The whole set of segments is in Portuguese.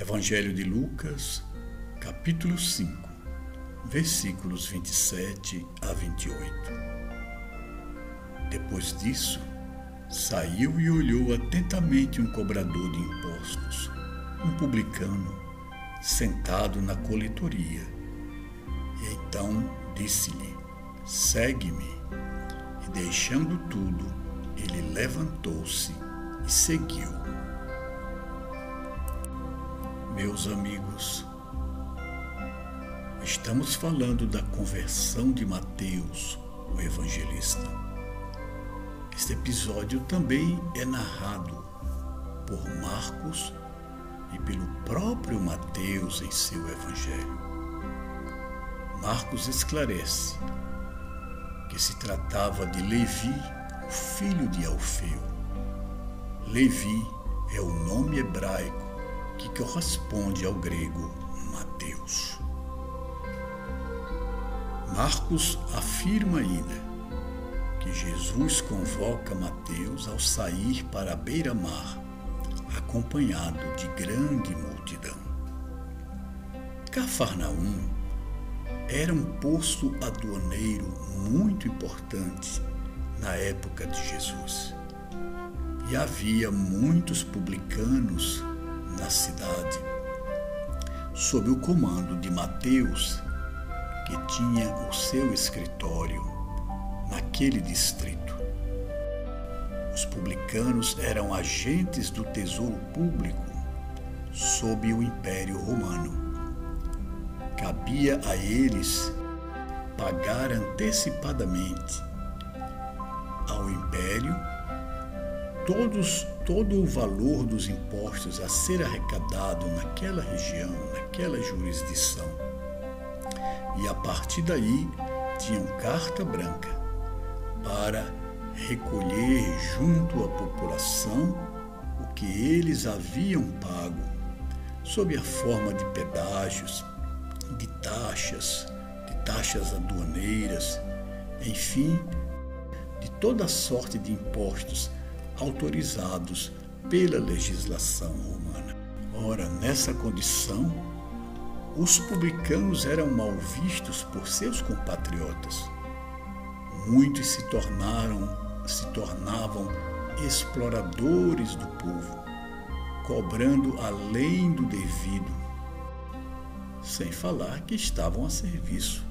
Evangelho de Lucas, capítulo 5, versículos 27 a 28. Depois disso, saiu e olhou atentamente um cobrador de impostos, um publicano, sentado na coletoria. E então disse-lhe: Segue-me. E deixando tudo, ele levantou-se e seguiu. Meus amigos, estamos falando da conversão de Mateus, o evangelista. Este episódio também é narrado por Marcos e pelo próprio Mateus em seu evangelho. Marcos esclarece que se tratava de Levi, o filho de Alfeu. Levi é o nome hebraico que corresponde ao grego Mateus. Marcos afirma ainda que Jesus convoca Mateus ao sair para a beira-mar, acompanhado de grande multidão. Cafarnaum era um posto aduaneiro muito importante na época de Jesus. E havia muitos publicanos na cidade, sob o comando de Mateus, que tinha o seu escritório naquele distrito. Os publicanos eram agentes do tesouro público sob o Império Romano. Cabia a eles pagar antecipadamente ao Império todos, todo o valor dos impostos a ser arrecadado naquela região, naquela jurisdição. E a partir daí tinham carta branca para recolher junto à população o que eles haviam pago, sob a forma de pedágios, de taxas, de taxas aduaneiras, enfim, de toda sorte de impostos autorizados pela legislação romana. Ora, nessa condição, os publicanos eram mal vistos por seus compatriotas. Muitos se tornaram, se tornavam exploradores do povo, cobrando além do devido, sem falar que estavam a serviço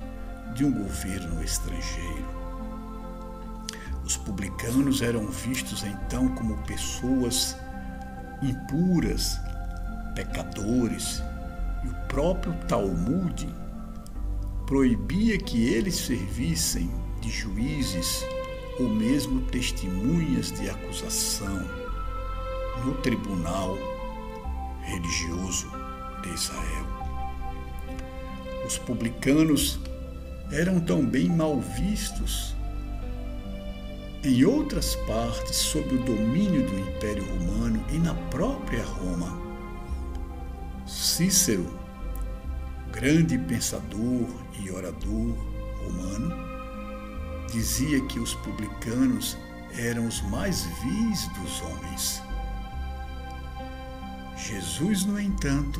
de um governo estrangeiro. Os publicanos eram vistos então como pessoas impuras, pecadores, e o próprio Talmud proibia que eles servissem de juízes ou mesmo testemunhas de acusação no tribunal religioso de Israel. Os publicanos eram também mal vistos em outras partes sob o domínio do Império Romano e na própria Roma. Cícero, grande pensador e orador romano, dizia que os publicanos eram os mais vis dos homens. Jesus, no entanto,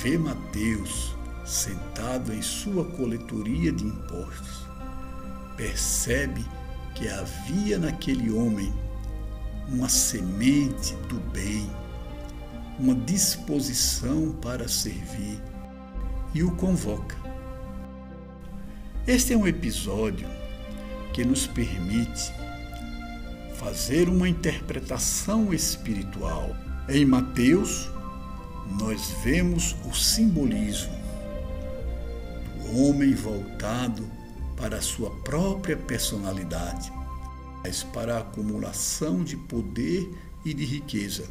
vê Mateus sentado em sua coletoria de impostos, percebe que havia naquele homem uma semente do bem, uma disposição para servir e o convoca. Este é um episódio que nos permite fazer uma interpretação espiritual. Em Mateus, nós vemos o simbolismo do homem voltado para a sua própria personalidade, mas para a acumulação de poder e de riqueza,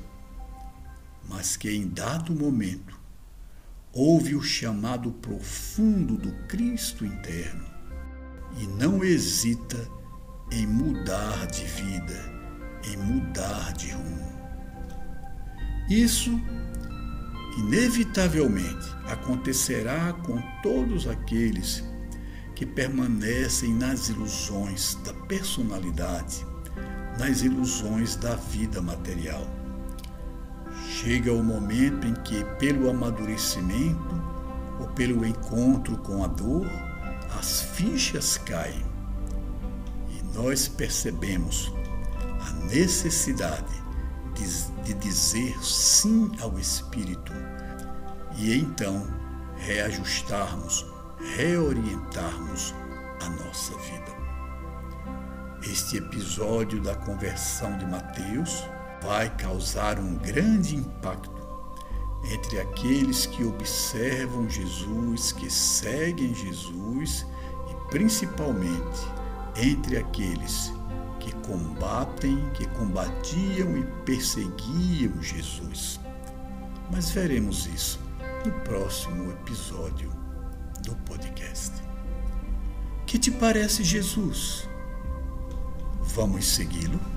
mas que em dado momento houve o chamado profundo do Cristo interno e não hesita em mudar de vida, em mudar de rumo. Isso inevitavelmente acontecerá com todos aqueles que permanecem nas ilusões da personalidade, nas ilusões da vida material. Chega o momento em que, pelo amadurecimento ou pelo encontro com a dor, as fichas caem e nós percebemos a necessidade de, de dizer sim ao Espírito e então reajustarmos, reorientarmos a nossa vida. Este episódio da conversão de Mateus vai causar um grande impacto entre aqueles que observam Jesus, que seguem Jesus e principalmente entre aqueles que combatem, que combatiam e perseguiam Jesus. Mas veremos isso no próximo episódio do podcast. Que te parece Jesus? Vamos segui-lo?